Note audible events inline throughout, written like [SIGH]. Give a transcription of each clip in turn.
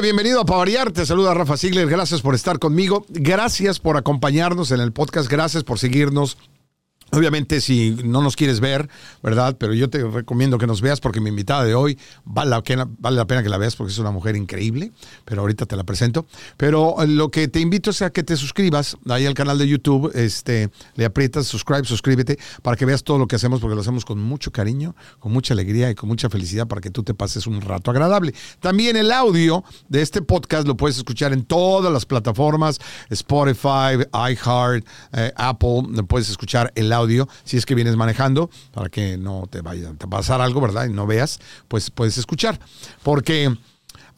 Bienvenido a Pavariar. Te saluda Rafa Sigler. Gracias por estar conmigo. Gracias por acompañarnos en el podcast. Gracias por seguirnos. Obviamente, si no nos quieres ver, ¿verdad? Pero yo te recomiendo que nos veas porque mi invitada de hoy vale la, pena, vale la pena que la veas porque es una mujer increíble, pero ahorita te la presento. Pero lo que te invito es a que te suscribas ahí al canal de YouTube, este, le aprietas subscribe, suscríbete para que veas todo lo que hacemos porque lo hacemos con mucho cariño, con mucha alegría y con mucha felicidad para que tú te pases un rato agradable. También el audio de este podcast lo puedes escuchar en todas las plataformas, Spotify, iHeart, eh, Apple, puedes escuchar el audio audio, si es que vienes manejando, para que no te vaya a pasar algo, ¿verdad? Y no veas, pues puedes escuchar. Porque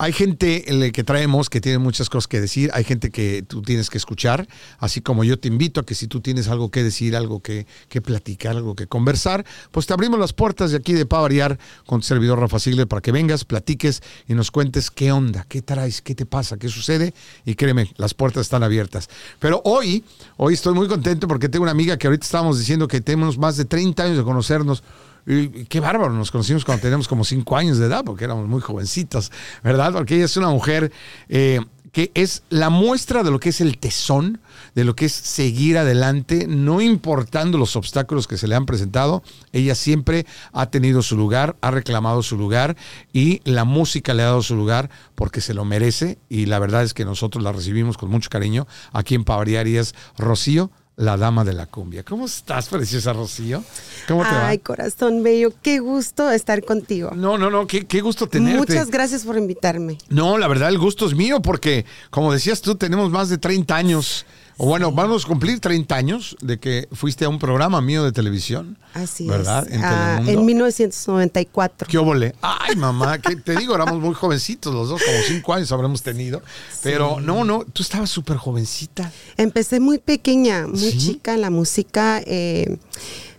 hay gente que traemos que tiene muchas cosas que decir, hay gente que tú tienes que escuchar, así como yo te invito a que si tú tienes algo que decir, algo que, que platicar, algo que conversar, pues te abrimos las puertas de aquí de Pavariar con tu servidor Rafa Sigler para que vengas, platiques y nos cuentes qué onda, qué traes, qué te pasa, qué sucede y créeme, las puertas están abiertas. Pero hoy, hoy estoy muy contento porque tengo una amiga que ahorita estábamos diciendo que tenemos más de 30 años de conocernos qué bárbaro, nos conocimos cuando teníamos como cinco años de edad, porque éramos muy jovencitos, ¿verdad? Porque ella es una mujer eh, que es la muestra de lo que es el tesón, de lo que es seguir adelante, no importando los obstáculos que se le han presentado. Ella siempre ha tenido su lugar, ha reclamado su lugar y la música le ha dado su lugar porque se lo merece y la verdad es que nosotros la recibimos con mucho cariño aquí en Pavariarias Rocío la dama de la cumbia. ¿Cómo estás, preciosa Rocío? ¿Cómo te Ay, corazón bello, qué gusto estar contigo. No, no, no, qué, qué gusto tenerte. Muchas gracias por invitarme. No, la verdad, el gusto es mío porque, como decías tú, tenemos más de 30 años o bueno, vamos a cumplir 30 años de que fuiste a un programa mío de televisión. Así ¿verdad? es. En, ah, en 1994. ¿Qué óvole? Ay, mamá, que te digo, éramos muy jovencitos los dos, como cinco años habremos tenido. Pero no, no, tú estabas súper jovencita. Empecé muy pequeña, muy chica en la música, eh,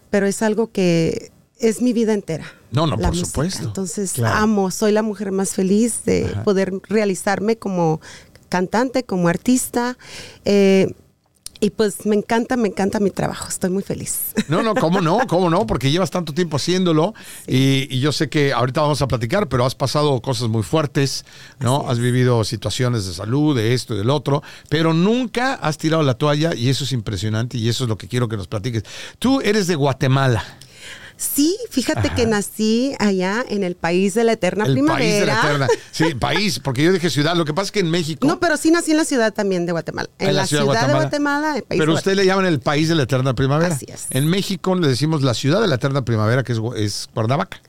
pero es algo que es mi vida entera. No, no, por supuesto. Entonces amo, soy la mujer más feliz de poder realizarme como cantante, como artista. Eh, y pues me encanta, me encanta mi trabajo. Estoy muy feliz. No, no, ¿cómo no? ¿Cómo no? Porque llevas tanto tiempo haciéndolo y, yo sé que ahorita vamos a platicar, pero has pasado cosas muy fuertes, ¿no? Has vivido situaciones de salud, de esto y del otro, pero nunca has tirado la toalla y eso es impresionante y eso es lo que quiero que nos platiques. Tú eres de Guatemala. Sí, fíjate que nací allá en el país de la eterna el primavera. País de la eterna. Sí, [LAUGHS] país, porque yo dije ciudad. Lo que pasa es que en México. No, pero sí nací en la ciudad también de Guatemala. En, la, ciudad, de Guatemala, el país Pero usted le llaman el país de la eterna primavera. Así es. En México le decimos la ciudad de la eterna primavera, que es, es Cuernavaca.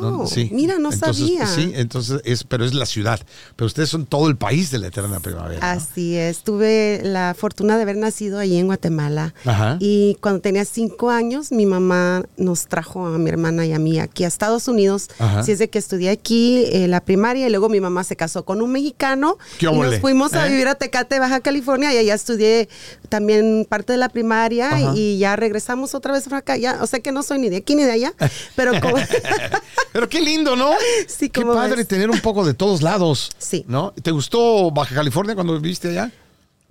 Oh, mira, no sabía. Sí, entonces es, pero es la ciudad. Pero ustedes son todo el país de la eterna primavera. Así es. Tuve la fortuna de haber nacido ahí en Guatemala. Y cuando tenía cinco años, mi mamá nos trajo a mi hermana y a mí aquí a Estados Unidos. Así es de que estudié aquí eh, la primaria y luego mi mamá se casó con un mexicano. y nos fuimos a ¿Eh? vivir a Tecate, Baja California, y allá estudié también parte de la primaria y ya regresamos otra vez para acá. Ya, o sea que no soy ni de aquí ni de allá, pero como. [LAUGHS] [LAUGHS] Pero qué lindo, ¿no? Sí, Qué padre tener un poco de todos lados. Sí. ¿No? ¿Te gustó Baja California cuando viviste allá?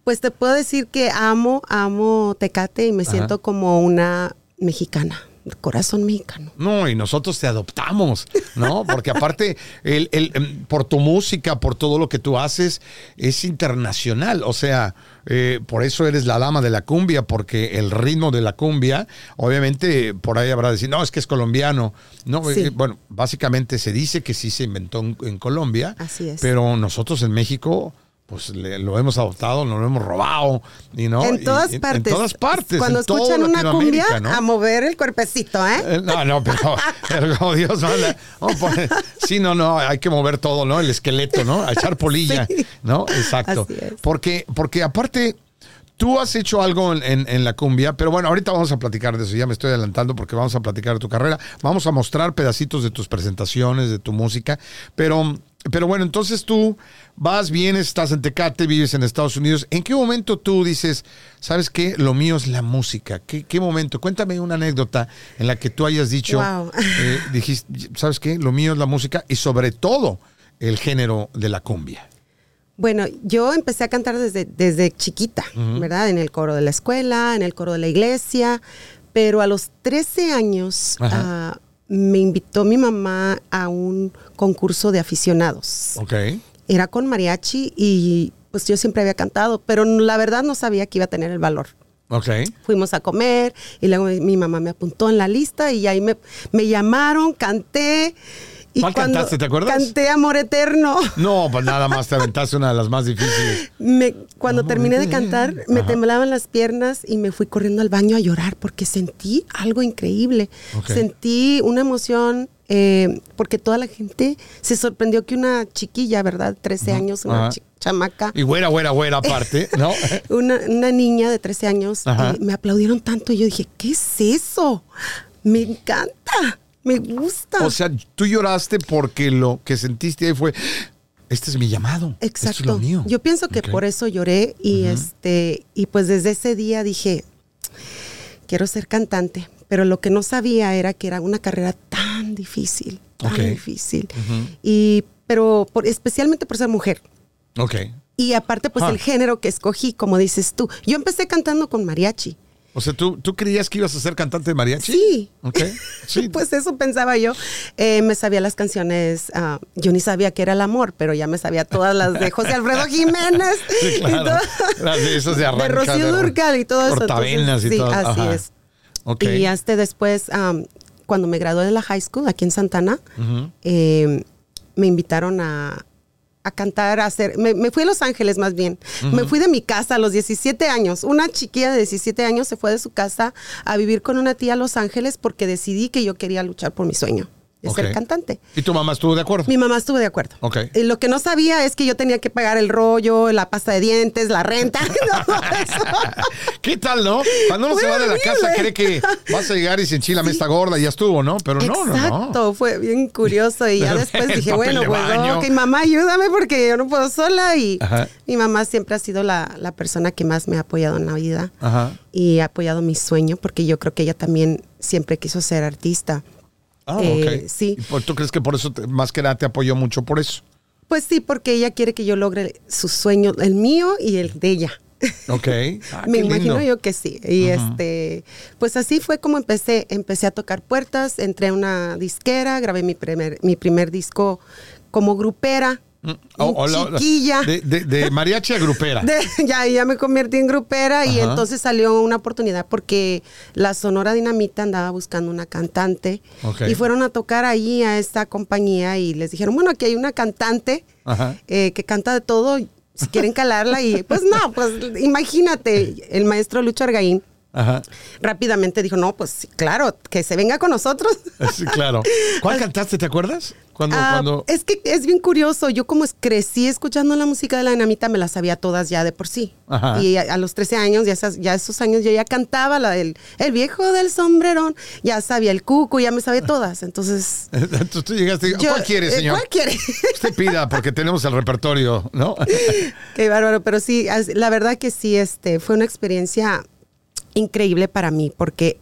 Pues te puedo decir que amo, amo Tecate y me siento como una mexicana corazón mexicano. No, y nosotros te adoptamos, ¿no? Porque aparte, el, el, em, por tu música, por todo lo que tú haces, es internacional. O sea, eh, por eso eres la dama de la cumbia, porque el ritmo de la cumbia, obviamente, por ahí habrá decir, no, es que es colombiano. No, eh, bueno, básicamente se dice que sí se inventó en, Colombia. Así es. Pero nosotros en México pues lo hemos adoptado, nos lo hemos robado. Y no, en todas partes. En todas partes. Cuando escuchan una cumbia, a mover el cuerpecito, ¿eh? ¿eh? No, no, pero, pero Dios manda. Pues, sí, no, no, hay que mover todo, ¿no? El esqueleto, ¿no? A echar polilla, ¿no? Exacto. Porque, porque aparte, tú has hecho algo en, en, la cumbia, pero bueno, ahorita vamos a platicar de eso, ya me estoy adelantando porque vamos a platicar de tu carrera, vamos a mostrar pedacitos de tus presentaciones, de tu música, pero pero bueno, entonces tú vas, bien, estás en Tecate, vives en Estados Unidos. ¿En qué momento tú dices, sabes qué, lo mío es la música? ¿Qué, qué momento? Cuéntame una anécdota en la que tú hayas dicho, eh, dijiste, sabes qué, lo mío es la música y sobre todo el género de la cumbia. Bueno, yo empecé a cantar desde, desde chiquita, ¿verdad? En el coro de la escuela, en el coro de la iglesia, pero a los 13 años me invitó mi mamá a un concurso de aficionados. Ok. era con mariachi y pues yo siempre había cantado, pero la verdad no sabía que iba a tener el valor. Ok. Fuimos a comer y luego mi mamá me apuntó en la lista y ahí me, me llamaron, canté. Y ¿Cuál cantaste, te acuerdas? Canté Amor Eterno. No, pues nada más te aventaste una de las más difíciles. Me, cuando terminé de cantar, me temblaban las piernas y me fui corriendo al baño a llorar porque sentí algo increíble. Sentí una emoción eh, porque toda la gente se sorprendió que una chiquilla, ¿verdad? 13 años, una chamaca. Y güera, güera, güera aparte, [LAUGHS] ¿no? una, una, niña de 13 años, eh, me aplaudieron tanto y yo dije, ¿qué es eso? Me encanta. Me gusta. O sea, tú lloraste porque lo que sentiste ahí fue, este es mi llamado. Exacto. es lo mío. Yo pienso que por eso lloré y este y pues desde ese día dije, quiero ser cantante, pero lo que no sabía era que era una carrera tan difícil, tan difícil. Y pero por, especialmente por ser mujer. Ok. Y aparte pues el ah. género que escogí, como dices tú. Yo empecé cantando con mariachi. O sea, ¿tú, ¿tú creías que ibas a ser cantante de mariachi? Sí. Ok. [LAUGHS] Sí. pues eso pensaba yo. Eh, me sabía las canciones, uh, yo ni sabía que era el amor, pero ya me sabía todas las de José Alfredo [LAUGHS] Jiménez. Sí, claro. las de esos de arranca, De Rocío Durcal y todo eso. Entonces, y sí, todo. así es. Okay. Y hasta después, um, cuando me gradué de la high school aquí en Santana, eh, me invitaron a, a cantar, a hacer. Me, fui a Los Ángeles más bien. Me fui de mi casa a los 17 años. Una chiquilla de 17 años se fue de su casa a vivir con una tía a Los Ángeles porque decidí que yo quería luchar por mi sueño de ser cantante. ¿Y tu mamá estuvo de acuerdo? Mi mamá estuvo de acuerdo. Ok. Y lo que no sabía es que yo tenía que pagar el rollo, la pasta de dientes, la renta. [LAUGHS] [LAUGHS] ¿Qué tal, no? Cuando uno se va de la casa cree que vas a llegar y se enchila me está gorda y ya estuvo, ¿no? Pero no, no, Exacto, fue bien curioso. Y ya [LAUGHS] después dije, bueno, pues ok, mamá, ayúdame porque yo no puedo sola. Y mi mamá siempre ha sido la, la, persona que más me ha apoyado en la vida. Ajá. Y ha apoyado mi sueño porque yo creo que ella también siempre quiso ser artista. Ah, eh, sí. ¿Tú crees que por eso, más que nada, te apoyó mucho por eso? Pues sí, porque ella quiere que yo logre su sueño, el mío y el de ella. Ok. [LAUGHS] Ah, Me imagino yo que sí. Y este, pues así fue como empecé. Empecé a tocar puertas, entré a una disquera, grabé mi primer, mi primer disco como grupera Mm, oh, chiquilla. De, mariachi a grupera. ya, ya me convertí en grupera y entonces salió una oportunidad porque la Sonora Dinamita andaba buscando una cantante y fueron a tocar ahí a esta compañía y les dijeron, bueno, aquí hay una cantante eh, que canta de todo, si quieren calarla y pues no, pues imagínate, el maestro Lucho Argaín Rápidamente dijo, no, pues claro, que se venga con nosotros. Sí, claro. ¿Cuál cantaste, te acuerdas? Cuando, ah, cuando... Es que es bien curioso. Yo como crecí escuchando la música de la dinamita, me la sabía todas ya de por sí. Y a, los 13 años, ya, ya esos años, yo ya cantaba la del el viejo del sombrerón, ya sabía el cuco, ya me sabía todas. Entonces... [LAUGHS] Entonces tú llegaste, ¿cuál quiere, eh, señor? ¿Cuál quiere? [LAUGHS] Usted pida, porque tenemos el repertorio, ¿no? [LAUGHS] Qué bárbaro, pero sí, la verdad que sí, este, fue una experiencia increíble para mí porque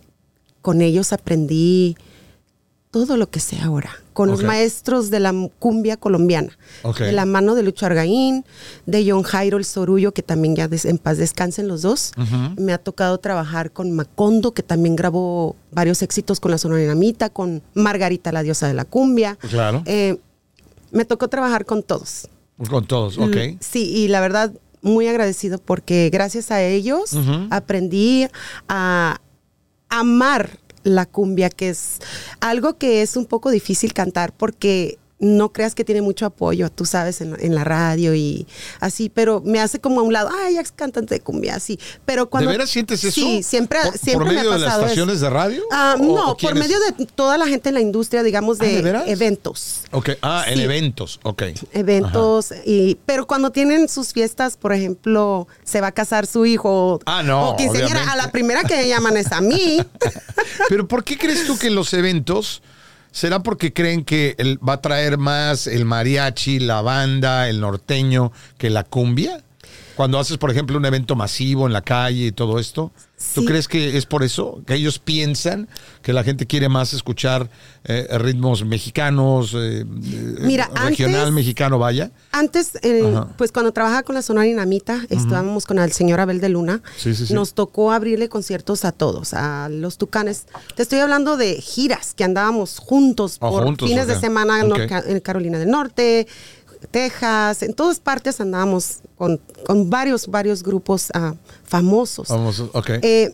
con ellos aprendí todo lo que sé ahora, con los maestros de la cumbia colombiana, de la mano de Lucho Argaín, de John Jairo el Sorullo, que también ya en paz descansen los dos. Me ha tocado trabajar con Macondo, que también grabó varios éxitos con la Sonorinamita, con Margarita, la diosa de la cumbia. Claro. Eh, me tocó trabajar con todos. Con todos, ok. Sí, y la verdad, muy agradecido porque gracias a ellos aprendí a amar la cumbia, que es algo que es un poco difícil cantar porque no creas que tiene mucho apoyo, tú sabes, en, la radio y así, pero me hace como a un lado, ay, ya es cantante de cumbia, así. Pero cuando. ¿De veras sientes eso? Sí, siempre. ¿Por, siempre por medio de las estaciones de radio? Ah, no, por medio de toda la gente en la industria, digamos, ah, de, eventos. Ok, ah, en eventos, ok. Eventos, y, pero cuando tienen sus fiestas, por ejemplo, se va a casar su hijo. Ah, no. O quinceañera, a la primera que llaman es a mí. [LAUGHS] pero ¿por qué crees tú que en los eventos ¿Será porque creen que va a traer más el mariachi, la banda, el norteño que la cumbia? Cuando haces, por ejemplo, un evento masivo en la calle y todo esto, ¿tú crees que es por eso? ¿Que ellos piensan que la gente quiere más escuchar eh, ritmos mexicanos, eh, Mira, regional mexicano, vaya? Antes, eh, pues cuando trabajaba con la Sonora Dinamita, estábamos con el señor Abel de Luna, nos tocó abrirle conciertos a todos, a los tucanes. Te estoy hablando de giras que andábamos juntos oh, por fines de semana en Carolina del Norte, Texas, en todas partes andábamos con, varios, varios grupos uh, famosos. Famosos, ok. Eh,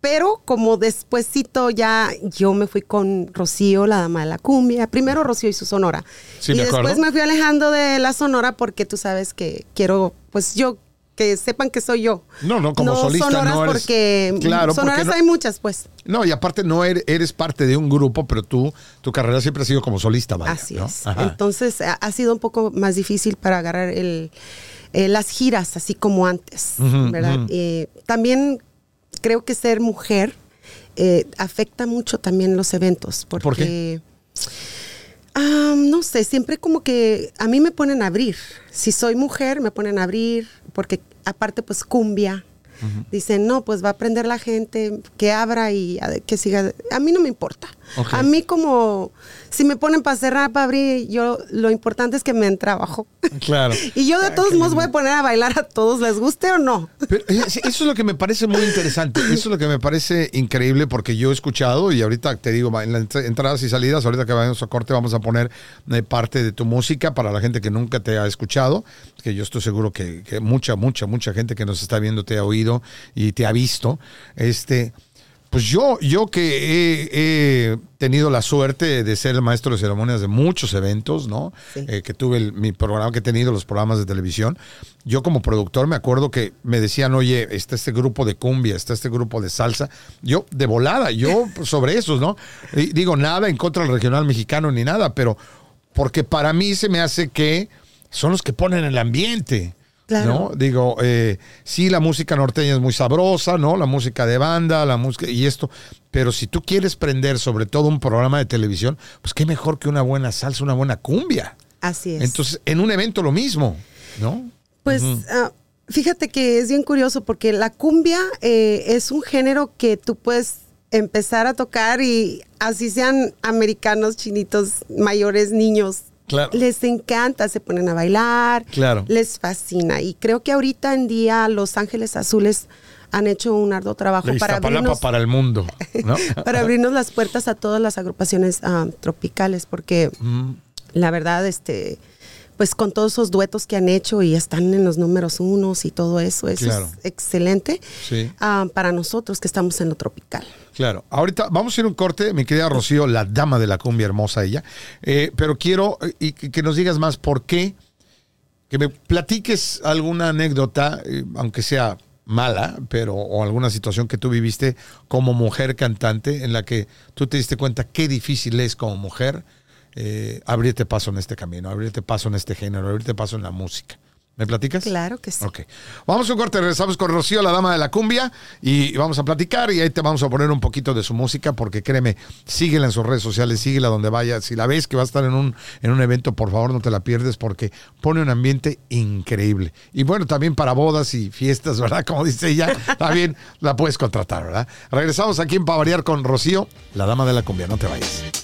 pero como despuésito ya yo me fui con Rocío, la dama de la cumbia. Primero Rocío y su sonora. Sí, y me después me fui alejando de la sonora porque tú sabes que quiero, pues yo que sepan que soy yo. No, no, como solista sonoras no eres, porque claro, sonoras hay muchas, pues. No, y aparte no eres, parte de un grupo, pero tú, tu carrera siempre ha sido como solista, vaya, Así es. Entonces ha, sido un poco más difícil para agarrar el, eh, las giras, así como antes, ¿verdad? Eh, también creo que ser mujer eh, afecta mucho también los eventos. Porque, ¿Por qué? No sé, siempre como que a mí me ponen a abrir. Si soy mujer, me ponen a abrir, porque aparte pues cumbia. Dicen, no, pues va a aprender la gente, que abra y que siga. A mí no me importa. A mí como si me ponen para cerrar, para abrir, yo lo importante es que me den trabajo. Claro. [LAUGHS] y yo de todos modos voy a poner a bailar a todos, les guste o no. Pero eh, eso es lo que me parece muy interesante, [LAUGHS] eso es lo que me parece increíble porque yo he escuchado y ahorita te digo, en las entradas y salidas, ahorita que vayamos a corte vamos a poner eh, parte de tu música para la gente que nunca te ha escuchado, que yo estoy seguro que, que mucha, mucha, mucha gente que nos está viendo te ha oído y te ha visto. Este, pues yo, yo que he, tenido la suerte de ser el maestro de ceremonias de muchos eventos, ¿no? Eh, que tuve mi programa, que he tenido los programas de televisión. Yo como productor me acuerdo que me decían, oye, está este grupo de cumbia, está este grupo de salsa. Yo, de volada, yo [LAUGHS] sobre esos, ¿no? Y digo, nada en contra del regional mexicano ni nada, pero porque para mí se me hace que son los que ponen el ambiente. ¿No? Digo, eh, sí, la música norteña es muy sabrosa, ¿no? La música de banda, la música y esto. Pero si tú quieres prender sobre todo un programa de televisión, pues qué mejor que una buena salsa, una buena cumbia. Así es. Entonces, en un evento lo mismo, ¿no? Pues ah, fíjate que es bien curioso porque la cumbia eh, es un género que tú puedes empezar a tocar y así sean americanos, chinitos, mayores, niños, les encanta, se ponen a bailar, claro. les fascina. Y creo que ahorita en día Los Ángeles Azules han hecho un arduo trabajo para abrirnos, para el mundo, [LAUGHS] para abrirnos las puertas a todas las agrupaciones ah, tropicales, porque mm. la verdad, este, pues con todos esos duetos que han hecho y están en los números unos y todo eso, eso es excelente ah, para nosotros que estamos en lo tropical. Claro, ahorita vamos a ir un corte, mi querida Rocío, la dama de la cumbia hermosa ella, eh, pero quiero y que nos digas más por qué, que me platiques alguna anécdota, eh, aunque sea mala, pero o alguna situación que tú viviste como mujer cantante en la que tú te diste cuenta qué difícil es como mujer eh, abrirte paso en este camino, abrirte paso en este género, abrirte paso en la música. ¿Me platicas? Claro que sí. Ok. Vamos a un corte, regresamos con Rocío, la dama de la cumbia, y vamos a platicar y ahí te vamos a poner un poquito de su música, porque créeme, síguela en sus redes sociales, síguela donde vaya. Si la ves que va a estar en un, en un evento, por favor no te la pierdes, porque pone un ambiente increíble. Y bueno, también para bodas y fiestas, ¿verdad? Como dice ella, [LAUGHS] también la puedes contratar, ¿verdad? Regresamos aquí en Pavariar con Rocío, la dama de la cumbia, no te vayas.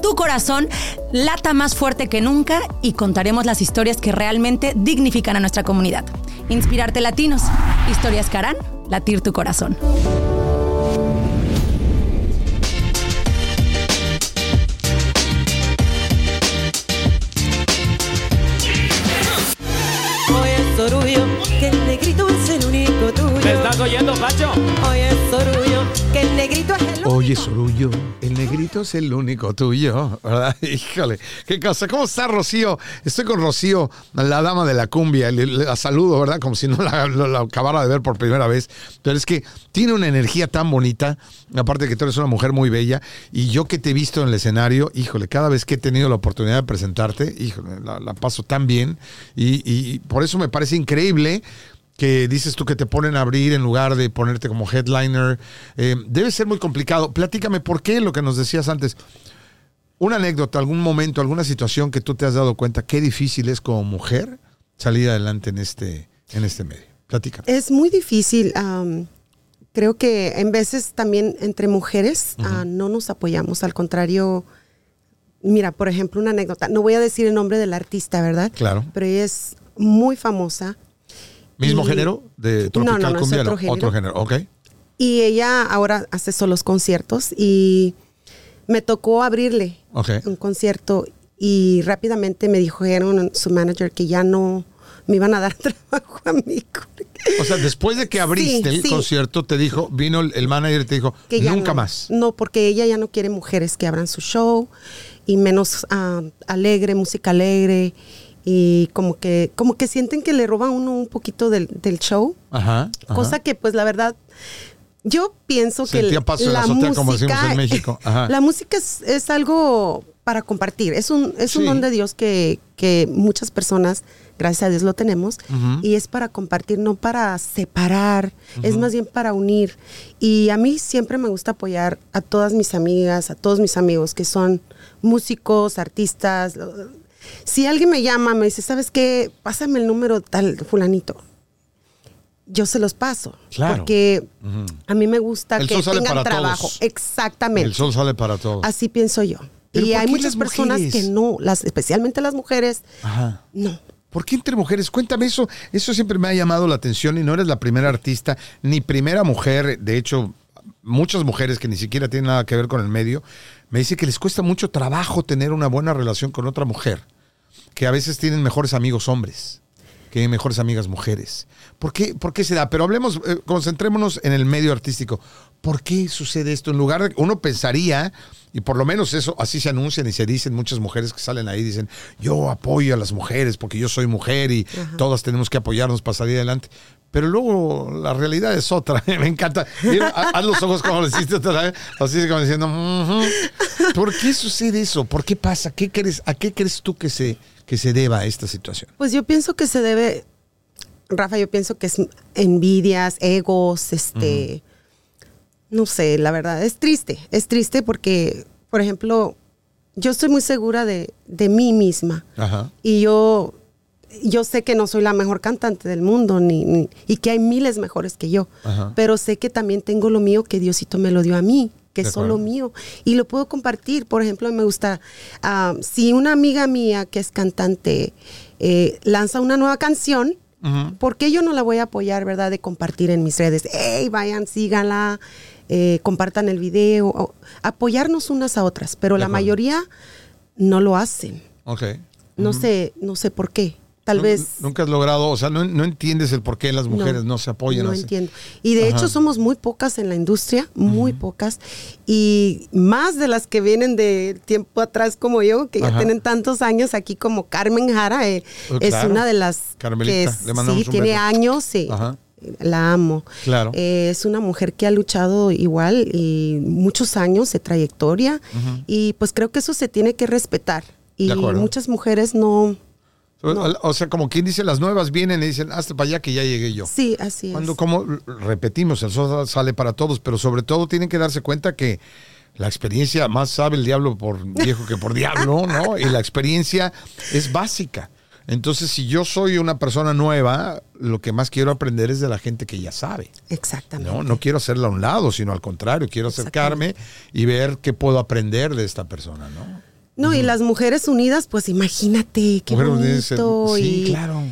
tu corazón lata más fuerte que nunca y contaremos las historias que realmente dignifican a nuestra comunidad. Inspirarte Latinos, historias que harán latir tu corazón. que el negrito es el único tuyo. ¿Me estás oyendo, Pacho? Oye, Sorullo, que Oye, Sorullo, el negrito es el único tuyo, ¿verdad? [LAUGHS] Híjole, qué cosa. ¿Cómo está Rocío? Estoy con Rocío, la dama de la cumbia. La saludo, ¿verdad? Como si no la, acabara de ver por primera vez. Pero es que tiene una energía tan bonita. Aparte de que tú eres una mujer muy bella. Y yo que te he visto en el escenario, híjole, cada vez que he tenido la oportunidad de presentarte, híjole, la, paso tan bien. Y por eso me parece increíble que dices tú que te ponen a abrir en lugar de ponerte como headliner. Eh, debe ser muy complicado. Platícame por qué lo que nos decías antes. Una anécdota, algún momento, alguna situación que tú te has dado cuenta qué difícil es como mujer salir adelante en este, en este medio. Platícame. Es muy difícil. creo que en veces también entre mujeres ah, no nos apoyamos. Al contrario, mira, por ejemplo, una anécdota. No voy a decir el nombre del artista, ¿verdad? Claro. Pero ella es muy famosa ¿Mismo género de tropical no, no, no, otro género. otro género. ok. Y ella ahora hace solos conciertos y me tocó abrirle un concierto y rápidamente me dijeron su manager que ya no me iban a dar [LAUGHS] trabajo a mí. O sea, después de que abriste el concierto, te dijo, vino el, manager y te dijo, que nunca más. No, porque ella ya no quiere mujeres que abran su show y menos ah, alegre, música alegre y como que como que sienten que le roban uno un poquito del, show. Ajá, Cosa que pues la verdad yo pienso que la, música, como en México. la música es, algo para compartir. Es un, es un don de Dios que, que, muchas personas, gracias a Dios, lo tenemos. Y es para compartir, no para separar. Es más bien para unir. Y a mí siempre me gusta apoyar a todas mis amigas, a todos mis amigos que son músicos, artistas, si alguien me llama, me dice, ¿sabes qué? Pásame el número tal fulanito. Yo se los paso. Claro. Porque a mí me gusta que tengan trabajo. Exactamente. El sol sale para todos. Así pienso yo. Y hay muchas personas que no, las, especialmente las mujeres, Ajá. no. ¿Por qué entre mujeres? Cuéntame eso. Eso siempre me ha llamado la atención y no eres la primera artista ni primera mujer. De hecho, muchas mujeres que ni siquiera tienen nada que ver con el medio, me dice que les cuesta mucho trabajo tener una buena relación con otra mujer que a veces tienen mejores amigos hombres, que tienen mejores amigas mujeres. ¿Por qué, por qué se da? Pero hablemos, eh, concentrémonos en el medio artístico. ¿Por qué sucede esto? En lugar de, uno pensaría, y por lo menos eso, así se anuncian y se dicen muchas mujeres que salen ahí, dicen, yo apoyo a las mujeres porque yo soy mujer y todas tenemos que apoyarnos para salir adelante. Pero luego la realidad es otra. [LAUGHS] Me encanta. haz los ojos como lo hiciste otra vez. Así como diciendo, ¿por qué sucede eso? ¿Por qué pasa? ¿Qué crees, ¿A qué crees tú que se, que se deba a esta situación? Pues yo pienso que se debe, Rafa, yo pienso que es envidias, egos, este, no sé, la verdad, es triste, es triste porque, por ejemplo, yo estoy muy segura de, de mí misma. Ajá. Y yo, yo sé que no soy la mejor cantante del mundo ni, y que hay miles mejores que yo, pero sé que también tengo lo mío que Diosito me lo dio a mí que es solo mío y lo puedo compartir. Por ejemplo, me gusta, ah, si una amiga mía que es cantante eh, lanza una nueva canción, ¿por qué yo no la voy a apoyar, verdad? De compartir en mis redes. Hey, vayan, síganla, eh, compartan el video, apoyarnos unas a otras, pero la mayoría no lo hacen. Ok. No sé, no sé por qué. Tal vez. Nunca has logrado, o sea, no, entiendes el por qué las mujeres no, se apoyan. No entiendo. Y de hecho somos muy pocas en la industria, muy pocas. Y más de las que vienen de tiempo atrás como yo, que ya tienen tantos años aquí como Carmen Jara, eh, oh, es una de las que sí, tiene años, sí. La amo. Claro. Eh, es una mujer que ha luchado igual y muchos años de trayectoria. Y pues creo que eso se tiene que respetar. Y muchas mujeres no, o sea, como quien dice, las nuevas vienen y dicen, hasta para allá que ya llegué yo. Sí, así Cuando, como repetimos, el sol sale para todos, pero sobre todo tienen que darse cuenta que la experiencia, más sabe el diablo por viejo que por diablo, ¿no? Y la experiencia es básica. Entonces, si yo soy una persona nueva, lo que más quiero aprender es de la gente que ya sabe. Exactamente. No, no quiero hacerla a un lado, sino al contrario, quiero acercarme y ver qué puedo aprender de esta persona, ¿no? No, y las mujeres unidas, pues imagínate, qué bonito. sí, claro.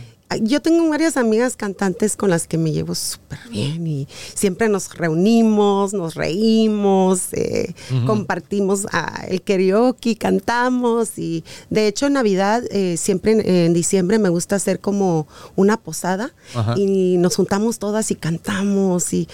Yo tengo varias amigas cantantes con las que me llevo súper bien y siempre nos reunimos, nos reímos, eh, compartimos ah, el karaoke, cantamos y de hecho en Navidad, eh, siempre en, diciembre me gusta hacer como una posada y nos juntamos todas y cantamos y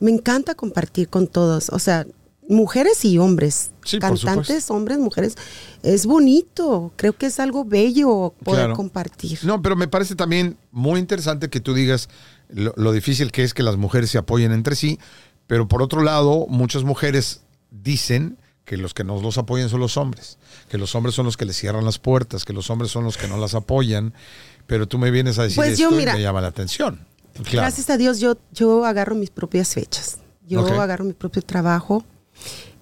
me encanta compartir con todos. O sea, mujeres y hombres, cantantes, hombres, mujeres, es bonito, creo que es algo bello poder compartir. No, pero me parece también muy interesante que tú digas lo, difícil que es que las mujeres se apoyen entre sí, pero por otro lado, muchas mujeres dicen que los que nos los apoyan son los hombres, que los hombres son los que les cierran las puertas, que los hombres son los que no las apoyan, pero tú me vienes a decir pues esto y me llama la atención Gracias a Dios yo, yo agarro mis propias fechas. Yo agarro mi propio trabajo.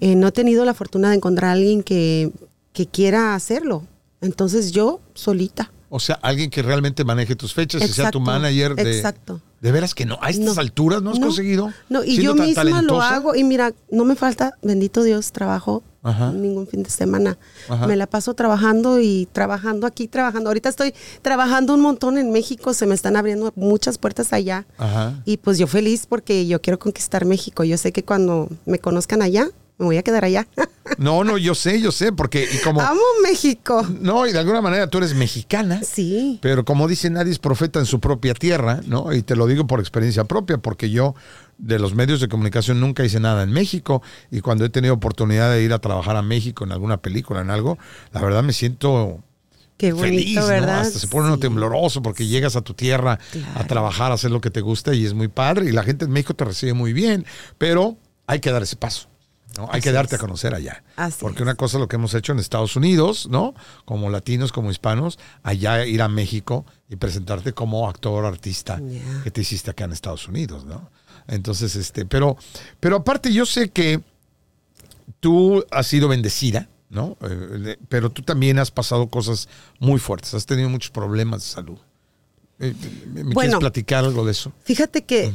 Eh, no he tenido la fortuna de encontrar a alguien que, que quiera hacerlo. Entonces yo solita. O sea, alguien que realmente maneje tus fechas y sea tu manager de. Exacto. De veras que no, a estas alturas no has conseguido. No, y yo misma lo hago y mira, no me falta, bendito Dios, trabajo ningún fin de semana. Me la paso trabajando y trabajando aquí, trabajando. Ahorita estoy trabajando un montón en México, se me están abriendo muchas puertas allá. Y pues yo feliz porque yo quiero conquistar México. Yo sé que cuando me conozcan allá, me voy a quedar allá. No, no, yo sé, yo sé, porque y como... Amo México. No, y de alguna manera tú eres mexicana. Sí. Pero como dice, nadie es profeta en su propia tierra, ¿no? Y te lo digo por experiencia propia, porque yo de los medios de comunicación nunca hice nada en México y cuando he tenido oportunidad de ir a trabajar a México en alguna película, en algo, la verdad me siento... Qué bonito, ¿verdad? Hasta se pone uno tembloroso porque llegas a tu tierra a trabajar, a hacer lo que te gusta y es muy padre y la gente en México te recibe muy bien, pero hay que dar ese paso. ¿No? Hay que darte a conocer allá. Porque una cosa es lo que hemos hecho en Estados Unidos, ¿no? Como latinos, como hispanos, allá ir a México y presentarte como actor, artista que te hiciste acá en Estados Unidos, ¿no? Entonces, este, pero, pero aparte yo sé que tú has sido bendecida, ¿no? Eh, pero tú también has pasado cosas muy fuertes, has tenido muchos problemas de salud. Eh, ¿Me quieres platicar algo de eso? Fíjate que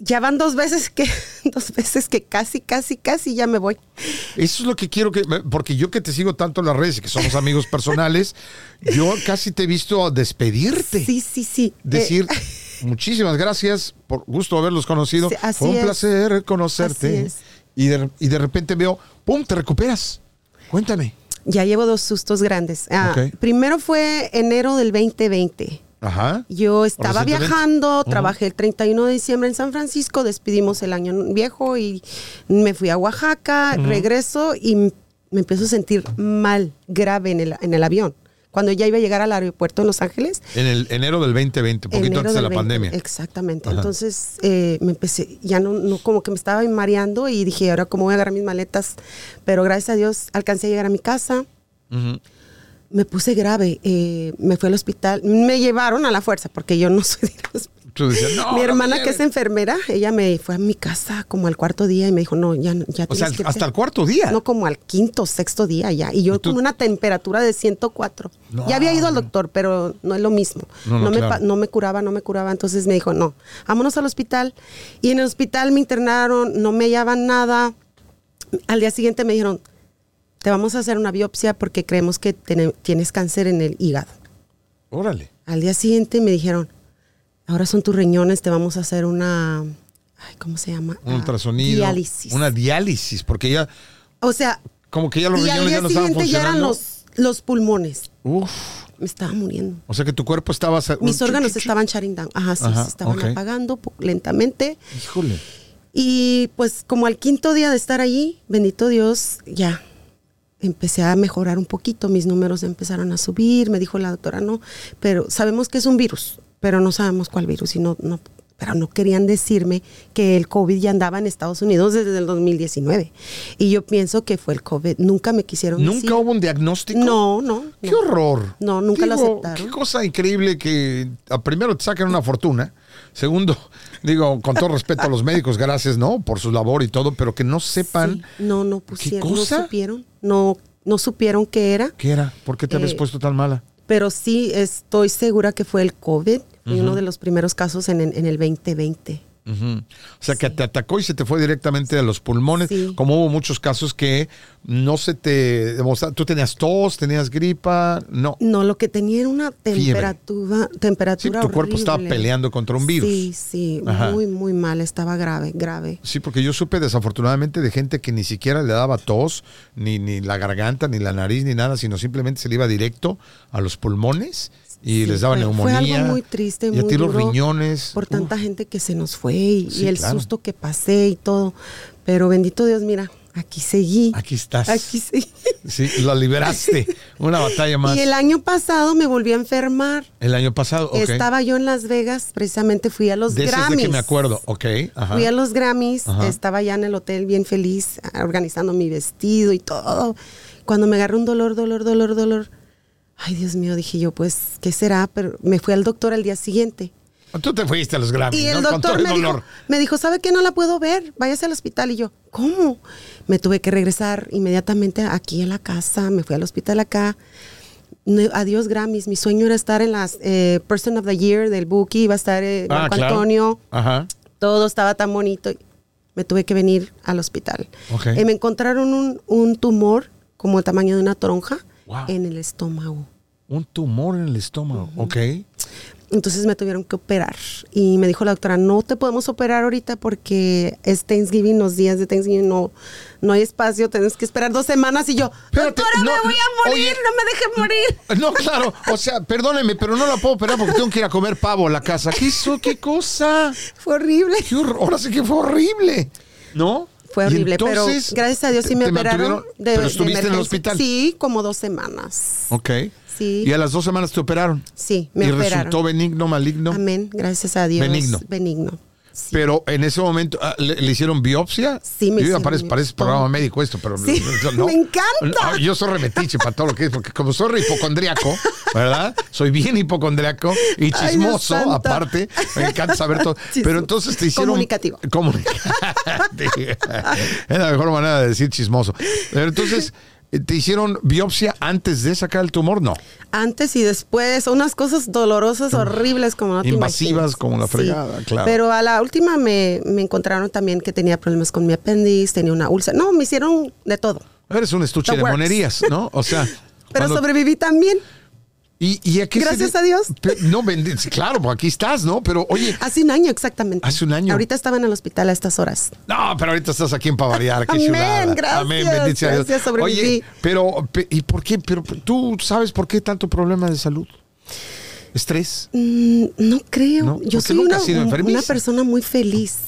ya van dos veces que, [LAUGHS] dos veces que casi, casi, casi ya me voy. Eso es lo que quiero que, porque yo que te sigo tanto en las redes y que somos amigos [LAUGHS] personales, yo casi te he visto despedirte. Sí, sí, sí. Decir, eh, [LAUGHS] muchísimas gracias, por gusto haberlos conocido. Fue un placer conocerte. Y de, y de repente veo, ¡pum! Te recuperas. Cuéntame. Ya llevo dos sustos grandes. Ah, primero fue enero del 2020. Ajá. Yo estaba viajando, trabajé el 31 de diciembre en San Francisco, despedimos el año viejo y me fui a Oaxaca, regreso y me empiezo a sentir mal, grave en el, en el avión. Cuando ya iba a llegar al aeropuerto de Los Ángeles. En el enero del 2020, poquito antes de la pandemia. Exactamente. Entonces eh, me empecé, ya no, no, como que me estaba mareando y dije, ahora cómo voy a agarrar mis maletas. Pero gracias a Dios alcancé a llegar a mi casa me puse grave, eh, me fui al hospital, me llevaron a la fuerza porque yo no [LAUGHS] soy de mi hermana que es enfermera, ella me fue a mi casa como al cuarto día y me dijo, no, ya, ya O sea, hasta el cuarto día. No, como al quinto, sexto día ya. Y yo con una temperatura de 104. Ya había ido al doctor, pero no es lo mismo. No, me, no me curaba, no me curaba. Entonces me dijo, no, vámonos al hospital. Y en el hospital me internaron, no me hallaban nada. Al día siguiente me dijeron, te vamos a hacer una biopsia porque creemos que tienes cáncer en el hígado. Órale. Al día siguiente me dijeron, ahora son tus riñones, te vamos a hacer una, ¿cómo se llama? Un ultrasonido. Diálisis. Una diálisis, porque ya... O sea... Como que ya los riñones ya no estaban funcionando. ya eran los, los pulmones. Uf. Me estaba muriendo. O sea que tu cuerpo estaba... Mis órganos estaban shutting down. Ajá, sí, se estaban apagando lentamente. Híjole. Y pues como al quinto día de estar allí, bendito Dios, ya, empecé a mejorar un poquito, mis números empezaron a subir, me dijo la doctora, no, pero sabemos que es un virus, pero no sabemos cuál virus, y no, no, pero no querían decirme que el COVID ya andaba en Estados Unidos desde el 2019. Y yo pienso que fue el COVID, nunca me quisieron ¿Nunca decir. hubo un diagnóstico? No, no. ¡Qué horror! No, nunca lo aceptaron. Qué cosa increíble que primero te saquen una fortuna, segundo, digo, con todo respeto a los médicos, gracias, ¿no? Por su labor y todo, pero que no sepan. No, no pusieron, no supieron, no, no supieron qué era. ¿Qué era? ¿Por qué te habías eh, puesto tan mala? Pero sí estoy segura que fue el COVID, uno de los primeros casos en, en el 2020. O sea, que te atacó y se te fue directamente a los pulmones, como hubo muchos casos que no se te... Tú tenías tos, tenías gripa, no. No, lo que tenía era una temperatura, temperatura sí, tu cuerpo estaba peleando contra un virus. Sí, sí, muy, muy mal, estaba grave, grave. Sí, porque yo supe desafortunadamente de gente que ni siquiera le daba tos, ni, ni la garganta, ni la nariz, ni nada, sino simplemente se le iba directo a los pulmones y les daba neumonía. Fue algo muy triste, y a ti los riñones. Por tanta gente que se nos fue y, el susto que pasé y todo. Pero bendito Dios, mira, aquí seguí. Aquí estás. Aquí seguí. Sí, lo liberaste. [LAUGHS] Una batalla más. Y el año pasado me volví a enfermar. El año pasado, ok. Estaba yo en Las Vegas, precisamente fui a los de Grammys. de que me acuerdo, ok. Fui a los Grammys, estaba ya en el hotel bien feliz, organizando mi vestido y todo. Cuando me agarró un dolor, dolor, dolor, dolor ay Dios mío, dije yo, pues, ¿qué será? Pero me fui al doctor al día siguiente Tú te fuiste a los Grammys. Y el doctor me dijo, me dijo, ¿sabe qué? No la puedo ver. Váyase al hospital. Y yo, ¿cómo? Me tuve que regresar inmediatamente aquí a la casa. Me fui al hospital acá. adiós Grammys. Mi sueño era estar en las eh, Person of the Year del Buki. Iba a estar eh, ah, Marco Antonio. Ajá. Todo estaba tan bonito. Me tuve que venir al hospital. Y me encontraron un, un, tumor como el tamaño de una toronja en el estómago. Un tumor en el estómago, ok. Entonces me tuvieron que operar y me dijo la doctora, no te podemos operar ahorita porque es Thanksgiving, los días de Thanksgiving no, no hay espacio, tienes que esperar dos semanas y yo, doctora, me voy a morir, no me deje morir. [LAUGHS] No, claro, o sea, perdóneme, pero no la puedo operar porque tengo que ir a comer pavo a la casa. ¿Qué hizo? ¿Qué cosa? Fue horrible. Ahora sí que fue horrible, ¿no? Fue horrible, pero gracias a Dios sí me operaron. De, ¿Pero estuviste en el hospital? Sí, como dos semanas. Ok. Y a las dos semanas te operaron. Sí, me ¿Y operaron. resultó benigno, maligno? Amén, gracias a Dios. Benigno. Benigno. Pero en ese momento, ah, ¿le, hicieron biopsia? Sí, me hicieron parece, parece programa médico esto, pero sí, no, me encanta. yo soy remetiche para todo lo que es, porque como soy hipocondriaco, ¿verdad? Soy bien hipocondriaco y chismoso, aparte. Me encanta saber todo. [LAUGHS] Pero entonces te hicieron... Comunicativo. [LAUGHS] Comunicativo. [LAUGHS] es la mejor manera de decir chismoso. Pero entonces... ¿Te hicieron biopsia antes de sacar el tumor? No. Antes y después, unas cosas dolorosas, horribles, como no te Invasivas como la fregada, claro. Pero a la última me, me, encontraron también que tenía problemas con mi apéndice, tenía una úlcera. No, me hicieron de todo. Eres un estuche de monerías, ¿no? O sea. [LAUGHS] Pero sobreviví también. ¿Y, aquí Gracias a Dios. No, claro, pues aquí estás, ¿no? Pero oye. Hace un año exactamente. Hace un año. Ahorita estaba en el hospital a estas horas. No, pero ahorita estás aquí en Pavariar. Qué Amén, gracias. Amén, bendice a Dios. Sobreviví. Oye, pero, ¿y por qué? Pero tú sabes por qué tanto problema de salud. ¿Estrés? Mm, no creo. Yo soy una, una persona muy feliz.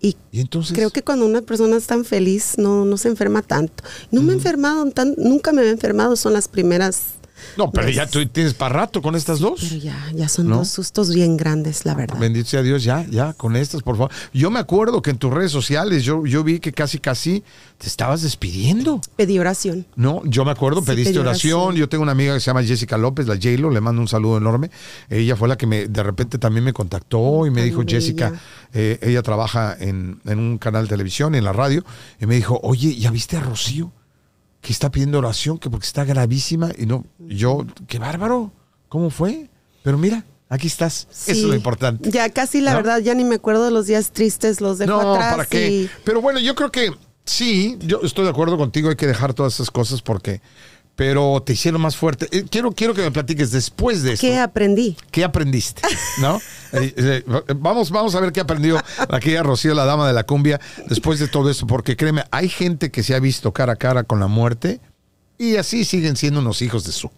Y, entonces? creo que cuando una persona es tan feliz no, no se enferma tanto. No me he enfermado, tan, nunca me he enfermado, son las primeras no, pero ya tú tienes para rato con estas dos. Pero ya, ya son dos sustos bien grandes, la verdad. Bendito sea Dios, ya, ya, con estas, por favor. Yo me acuerdo que en tus redes sociales yo, yo vi que casi, casi te estabas despidiendo. Pedí oración. No, yo me acuerdo, pediste oración. Yo tengo una amiga que se llama Jessica López, la j le mando un saludo enorme. Ella fue la que me, de repente también me contactó y me dijo, Jessica, eh, ella trabaja en, en un canal de televisión, en la radio, y me dijo, oye, ¿ya viste a Rocío? Que está pidiendo oración, que porque está gravísima. Y no, yo, qué bárbaro, ¿cómo fue? Pero mira, aquí estás. Eso es lo importante. Ya casi, la verdad, ya ni me acuerdo de los días tristes, los dejo no, ¿para qué? Pero bueno, yo creo que sí, yo estoy de acuerdo contigo, hay que dejar todas esas cosas porque pero te hicieron más fuerte. Eh, quiero, quiero que me platiques después de esto. ¿Qué aprendí? ¿Qué aprendiste? ¿No? [LAUGHS] Eh, eh, vamos, vamos a ver qué aprendió aquella Rocío, la dama de la cumbia, después de todo esto, porque créeme, hay gente que se ha visto cara a cara con la muerte y así siguen siendo unos hijos de su.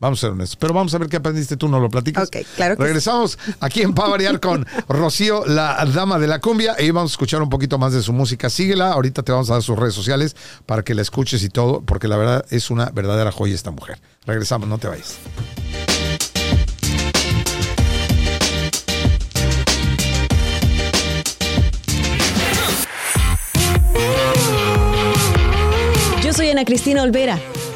Vamos a ser honestos. Pero vamos a ver qué aprendiste tú, ¿no lo platicas? Ok, claro que Regresamos [LAUGHS] aquí en Pavariar con Rocío, la dama de la cumbia, y vamos a escuchar un poquito más de su música. Síguela, ahorita te vamos a dar sus redes sociales para que la escuches y todo, porque la verdad es una verdadera joya esta mujer. Regresamos, no te vayas. Yo soy Ana Cristina Olvera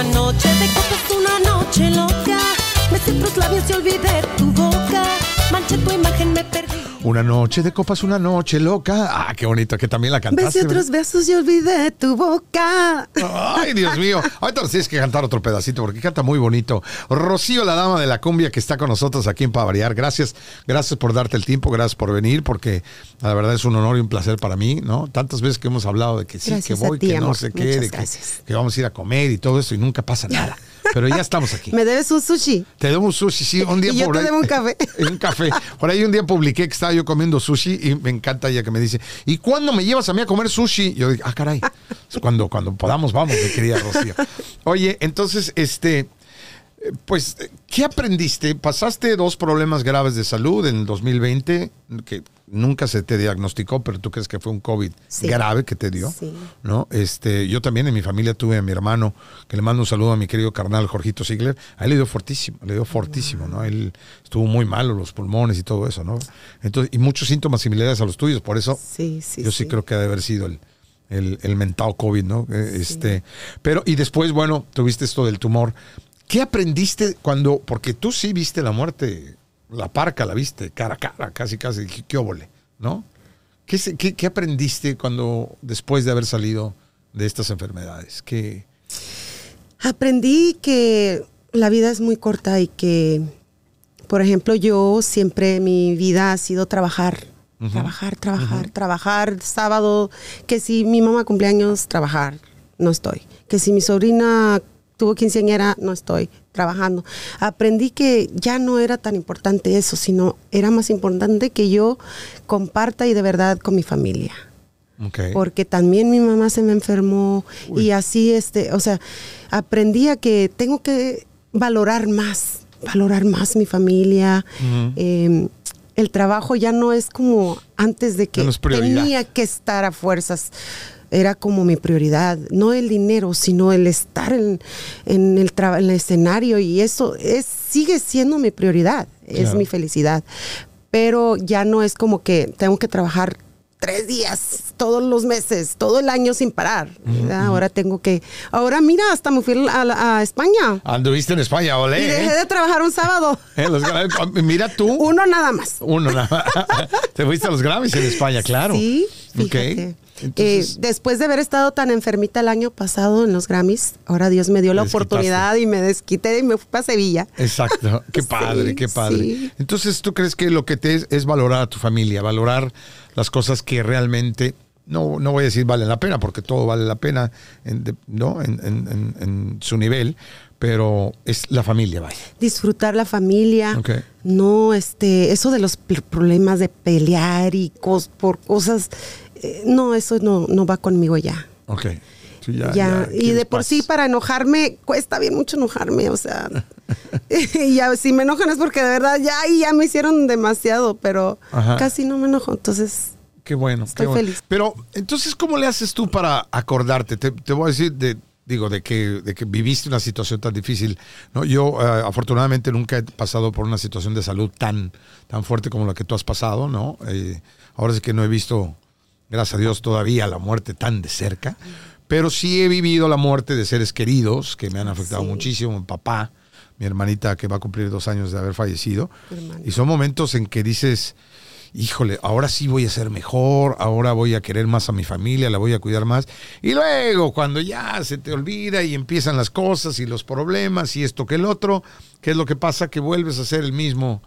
Una noche de copas, una noche loca. Me los labios y olvidé tu boca. Tu imagen, me perdí. Una noche de copas, una noche loca. Ah, qué bonito, que también la cantaste. Besé otros besos y olvidé tu boca. Ay, Dios mío. Ahorita tienes que cantar otro pedacito porque canta muy bonito. Rocío, la dama de la cumbia que está con nosotros aquí en Pavariar. Gracias, gracias por darte el tiempo, gracias por venir, porque la verdad es un honor y un placer para mí, ¿no? Tantas veces que hemos hablado de que sí, que voy, que no sé qué, de que, que, vamos a ir a comer y todo eso y nunca pasa nada. Pero ya estamos aquí. ¿Me debes un sushi? Te debo un sushi, sí. Un día [LAUGHS] y yo te debo un café. [LAUGHS] un café. Por ahí un día publiqué que estaba yo comiendo sushi y me encanta ella que me dice, ¿y cuándo me llevas a mí a comer sushi? Yo digo, ah, caray. Cuando, cuando podamos, vamos, mi querida Rocío. Oye, entonces, este, Pues, ¿qué aprendiste? Pasaste dos problemas graves de salud en el 2020, que nunca se te diagnosticó, pero tú crees que fue un COVID grave que te dio, sí. ¿no? Este, yo también en mi familia tuve a mi hermano, que le mando un saludo a mi querido carnal Jorgito Ziegler, a él le dio fortísimo, le dio fortísimo, ¿no? Él estuvo muy malo, los pulmones y todo eso, ¿no? Entonces, y muchos síntomas similares a los tuyos, por eso yo sí, creo que debe haber sido el, el, el mentado COVID, ¿no? Este, pero, y después, bueno, tuviste esto del tumor. ¿Qué aprendiste cuando, porque tú sí viste la muerte, la parca la viste cara a cara, casi, casi, qué óvole, ¿no? ¿Qué, qué, aprendiste cuando, después de haber salido de estas enfermedades? ¿Qué... Aprendí que la vida es muy corta y que, por ejemplo, yo siempre mi vida ha sido trabajar, trabajar, trabajar, trabajar, sábado, que si mi mamá cumpleaños, trabajar, no estoy. Que si mi sobrina tuvo quinceañera, no estoy trabajando. Aprendí que ya no era tan importante eso, sino era más importante que yo comparta y de verdad con mi familia. Porque también mi mamá se me enfermó y así, este, o sea, aprendí a que tengo que valorar más, valorar más mi familia. Em, el trabajo ya no es como antes de que tenía que estar a fuerzas era como mi prioridad, no el dinero, sino el estar en, en el, el, escenario y eso es, sigue siendo mi prioridad, es mi felicidad. Pero ya no es como que tengo que trabajar tres días, todos los meses, todo el año sin parar. Ahora tengo que. Ahora mira, hasta me fui a, España. Anduviste en España, olé. Y dejé de trabajar un sábado. [LAUGHS] Eh, mira tú. Uno nada más. Uno nada más. [LAUGHS] Te fuiste a los Grammys en España, claro. Sí, fíjate. Eh, después de haber estado tan enfermita el año pasado en los Grammys, ahora Dios me dio la oportunidad y me desquité y me fui para Sevilla. Exacto, [LAUGHS] qué padre, qué padre. Entonces, ¿tú crees que lo que te es, es valorar a tu familia, valorar las cosas que realmente no, no voy a decir valen la pena, porque todo vale la pena en, ¿no? en, su nivel, pero es la familia, vaya. Disfrutar la familia. No, este, eso de los problemas de pelear y por cosas eh, no, eso no, no va conmigo ya. Ok. ya, y de por sí para enojarme, cuesta bien mucho enojarme, o sea, [LAUGHS] [LAUGHS] y ya, si me enojan es porque de verdad ya, ya me hicieron demasiado, pero casi no me enojo, entonces... Qué bueno. Estoy feliz. Pero entonces, ¿cómo le haces tú para acordarte? Te, voy a decir de, digo, de que, de que viviste una situación tan difícil. ¿no? Yo, eh, afortunadamente, nunca he pasado por una situación de salud tan, tan fuerte como la que tú has pasado, ¿no? Eh, ahora sí que no he visto gracias a Dios todavía la muerte tan de cerca, pero sí he vivido la muerte de seres queridos que me han afectado muchísimo, mi papá, mi hermanita que va a cumplir dos años de haber fallecido, y son momentos en que dices, híjole, ahora sí voy a ser mejor, ahora voy a querer más a mi familia, la voy a cuidar más. Y luego, cuando ya se te olvida y empiezan las cosas y los problemas y esto que el otro, ¿qué es lo que pasa? Que vuelves a ser el mismo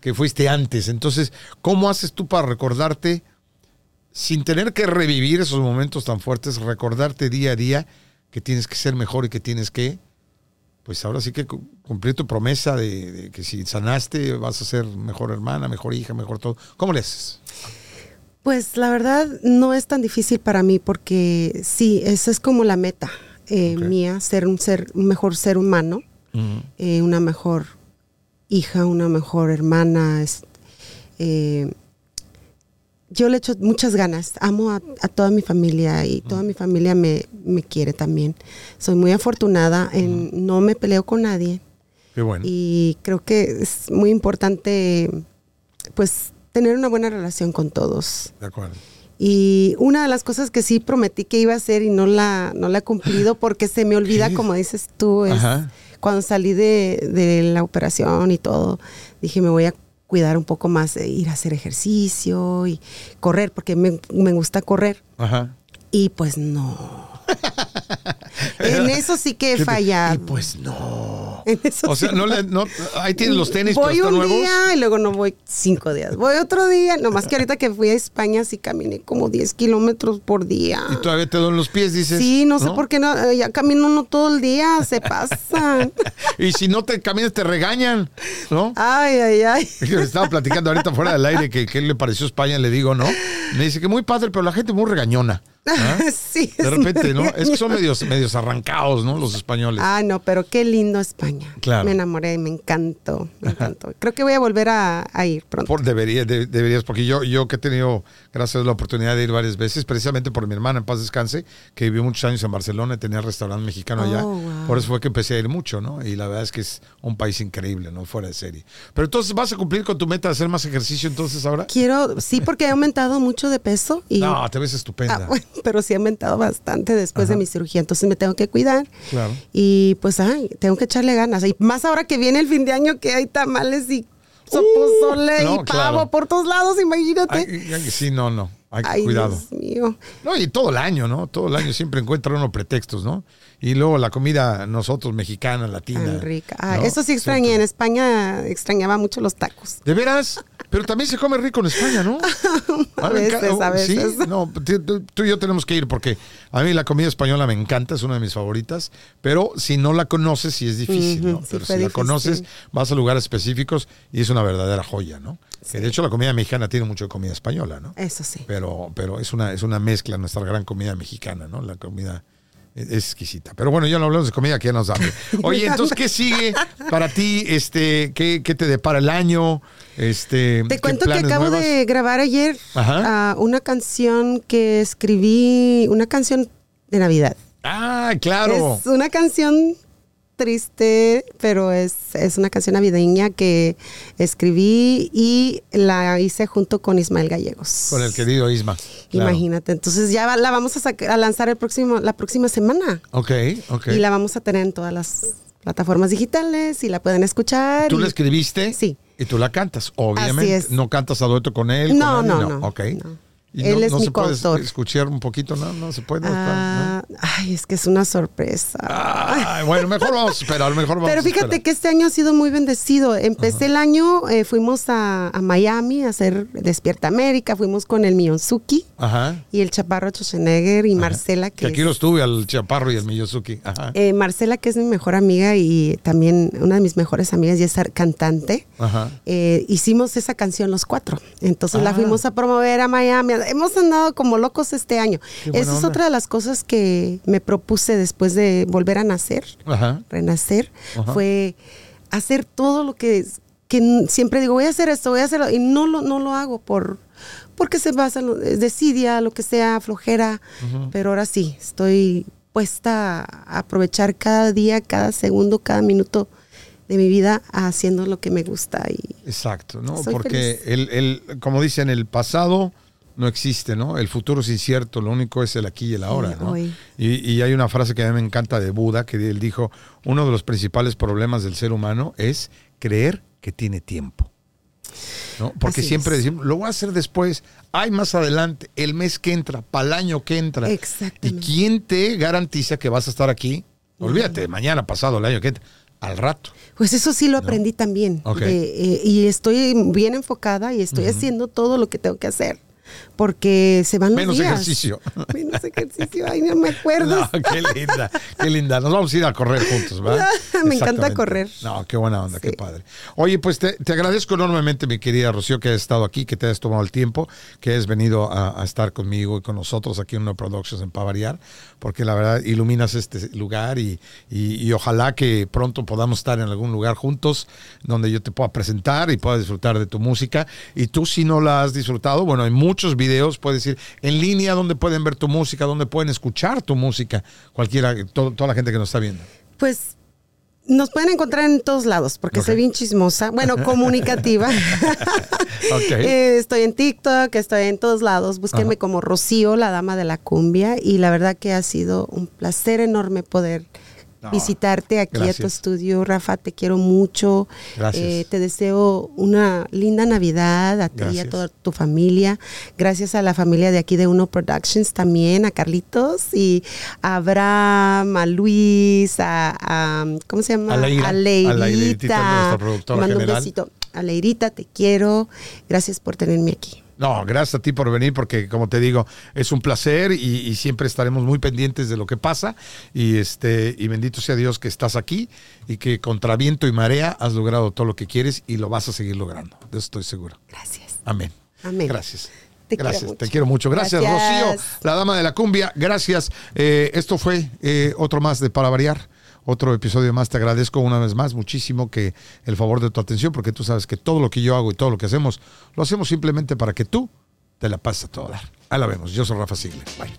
que fuiste antes. Entonces, ¿cómo haces tú para recordarte sin tener que revivir esos momentos tan fuertes, recordarte día a día que tienes que ser mejor y que tienes que, pues ahora sí que cumplir tu promesa de, que si sanaste vas a ser mejor hermana, mejor hija, mejor todo. ¿Cómo le haces? Pues la verdad no es tan difícil para mí porque sí, esa es como la meta eh, mía, ser un ser, un mejor ser humano, eh, una mejor hija, una mejor hermana, eh, yo le echo muchas ganas. Amo a, toda mi familia y toda mi familia me, quiere también. Soy muy afortunada en no me peleo con nadie. Qué bueno. Y creo que es muy importante, pues, tener una buena relación con todos. De acuerdo. Y una de las cosas que sí prometí que iba a hacer y no la, no la he cumplido [LAUGHS] porque se me olvida, como dices tú, es cuando salí de, de la operación y todo, dije, me voy a cuidar un poco más, ir a hacer ejercicio y correr, porque me, me gusta correr. Ajá. Y pues no. [LAUGHS] en eso sí que he fallado. Y pues no. [LAUGHS] o sea, no, le, no ahí tienes los tenis. Voy un día y luego no voy cinco días. Voy otro día. Nomás que ahorita que fui a España sí caminé como 10 kilómetros por día. Y todavía te duelen los pies, dices. Sí, no, sé por qué no. Eh, ya camino uno todo el día. Se pasan. [LAUGHS] y si no te caminas, te regañan. ¿No? Ay, ay, ay. [LAUGHS] Estaba platicando ahorita fuera del aire que qué le pareció España. Le digo, ¿no? Me dice que muy padre, pero la gente muy regañona. ¿Ah? [LAUGHS] sí. De repente, ¿no? Es que son medios, medios arrancados, ¿no? Los españoles. Ah, no, pero qué lindo España. Claro. Me enamoré, me encantó, me encantó. Creo que voy a volver a, a ir pronto. Por, debería, de- deberías, porque yo, yo que he tenido, gracias a la oportunidad de ir varias veces, precisamente por mi hermana, en paz descanse, que vivió muchos años en Barcelona y tenía restaurante mexicano allá. Oh, wow. Por eso fue que empecé a ir mucho, ¿no? Y la verdad es que es un país increíble, ¿no? Fuera de serie. Pero entonces, ¿vas a cumplir con tu meta de hacer más ejercicio entonces ahora? Quiero, sí, porque he aumentado mucho de peso y No, te ves estupenda. Ah, bueno, pero sí he aumentado bastante después de mi cirugía, entonces me tengo que cuidar. Claro. Y pues, ay, tengo que echarle ganas. Y más ahora que viene el fin de año que hay tamales y sopozole Uh, no, y pavo claro. por todos lados, imagínate. Ay, ay, sí, no, no. Hay que Ay, cuidado. Dios mío. No, y todo el año, ¿no? Todo el año siempre encuentra uno pretextos, ¿no? Y luego la comida, nosotros, mexicana, latina. Tan rica. Ah, ¿no? eso sí extrañé. En. España extrañaba mucho los tacos. ¿De veras? Pero también se come rico en España, ¿no? [LAUGHS] A veces, a veces. Sí, no, tú, y yo tenemos que ir porque a mí la comida española me encanta, es una de mis favoritas, pero si no la conoces sí es difícil, ¿no? Sí pero si la conoces vas a lugares específicos y es una verdadera joya, ¿no? Que de hecho la comida mexicana tiene mucho de comida española, ¿no? Eso sí. Pero, pero es una, es una mezcla nuestra gran comida mexicana, ¿no? La comida es es exquisita. Pero bueno, ya no hablamos de comida, que ya nos da. [LAUGHS] Oye, entonces, ¿qué sigue para ti? Este, ¿qué, qué te depara el año? Este, Te ¿qué cuento que acabo de grabar ayer ah, una canción que escribí, una canción de Navidad. Ah, claro. Es una canción triste, pero es, es una canción navideña que escribí y la hice junto con Ismael Gallegos. Con el querido Isma. Claro. Imagínate. Entonces ya la vamos a, a lanzar el próximo, la próxima semana. Ok, ok. Y la vamos a tener en todas las plataformas digitales y la pueden escuchar. ¿Tú y- la escribiste? Sí. Y tú la cantas, obviamente. es. No cantas a dueto con él. No, con no, nadie? no, Ok. no. ¿Y Él no, es no mi se puede escuchar un poquito? No, no se puede. no Ah, ay, es que es una sorpresa. Ay, bueno, mejor vamos a esperar, mejor vamos Pero fíjate que este año ha sido muy bendecido. Empecé el año, eh, fuimos a, a Miami a hacer Despierta América, fuimos con el Miyonzuki Ajá. y el Chaparro Schwarzenegger y Marcela, que, Que aquí es- los tuve, al Chaparro y al Miyosuki. Ajá. eh, Marcela, que es mi mejor amiga y también una de mis mejores amigas y es cantante. Ajá. eh, hicimos esa canción los cuatro. Entonces la Ah. fuimos a promover a Miami. Hemos andado como locos este año. Esa es otra de las cosas que me propuse después de volver a nacer, Ajá. renacer, Ajá. fue hacer todo lo que, que siempre digo, voy a hacer esto, voy a hacerlo, y no lo, no lo hago por porque se basa en desidia, lo que sea, flojera, pero ahora sí, estoy puesta a aprovechar cada día, cada segundo, cada minuto de mi vida haciendo lo que me gusta y Exacto, ¿no? Porque el, el, como dicen, el pasado no existe, ¿no? El futuro es incierto, lo único es el aquí y el ahora, Sí, ¿no? Y, y hay una frase que a mí me encanta de Buda, que él dijo, uno de los principales problemas del ser humano es creer que tiene tiempo. ¿no? Porque Así siempre es. decimos, lo voy a hacer después, hay más adelante, el mes que entra, para el año que entra. ¿Y Exactamente. quién te garantiza que vas a estar aquí? Olvídate, mañana, pasado, el año que entra, al rato. Pues eso sí lo aprendí también. Eh, y estoy bien enfocada y estoy haciendo todo lo que tengo que hacer. Porque se van los Menos días. ejercicio. [LAUGHS] Menos ejercicio. Ay, no me acuerdo. No, qué linda, qué linda. Nos vamos a ir a correr juntos, ¿verdad? [LAUGHS] Me encanta correr. No, qué buena onda, qué padre. Oye, pues te, te agradezco enormemente, mi querida Rocío, que hayas estado aquí, que te hayas tomado el tiempo, que hayas venido a, a estar conmigo y con nosotros aquí en No Productions en Pavariar, porque la verdad iluminas este lugar y, y- y ojalá que pronto podamos estar en algún lugar juntos donde yo te pueda presentar y pueda disfrutar de tu música. Y tú, si no la has disfrutado, bueno, hay muchos videos, puedes ir en línea donde pueden ver tu música, donde pueden escuchar tu música, cualquiera, todo- toda la gente que nos está viendo. Pues nos pueden encontrar en todos lados, porque Ok. soy bien chismosa, bueno, [LAUGHS] comunicativa. [LAUGHS] [LAUGHS] Eh, estoy en TikTok, estoy en todos lados. Búsquenme Ajá. como Rocío, la dama de la cumbia. Y la verdad que ha sido un placer enorme poder No, visitarte aquí a tu estudio. Rafa, te quiero mucho. Gracias. Eh, te deseo una linda Navidad a ti y a toda tu familia. Gracias a la familia de aquí de Uno Productions también, a Carlitos y a Abraham, a Luis, a, a- ¿cómo se llama? A Leira. A A Leirita. Leirita, nuestra productora mando general. un besito. A Leirita, te quiero. Gracias por tenerme aquí. No, gracias a ti por venir, porque como te digo, es un placer y, y siempre estaremos muy pendientes de lo que pasa. Y este, y bendito sea Dios que estás aquí y que contra viento y marea has logrado todo lo que quieres y lo vas a seguir logrando. De eso estoy seguro. Gracias. Amén. Amén. Gracias. Te gracias, quiero mucho. te quiero mucho. Gracias, Rocío, la dama de la cumbia. Gracias. Eh, esto fue eh, otro más de Para Variar. Otro episodio más. Te agradezco una vez más muchísimo que el favor de tu atención, porque tú sabes que todo lo que yo hago y todo lo que hacemos, lo hacemos simplemente para que tú te la pases a todo dar. Ahí la vemos. Yo soy Rafa Sigler. Bye.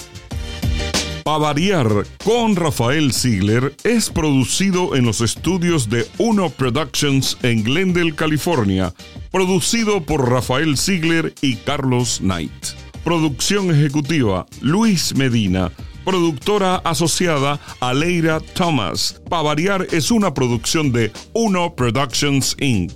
Para variar con Rafael Ziegler es producido en los estudios de Uno Productions en Glendale, California, producido por Rafael Ziegler y Carlos Knight. Producción ejecutiva Luis Medina. Productora asociada Aleira Thomas. Para variar es una producción de Uno Productions Inc.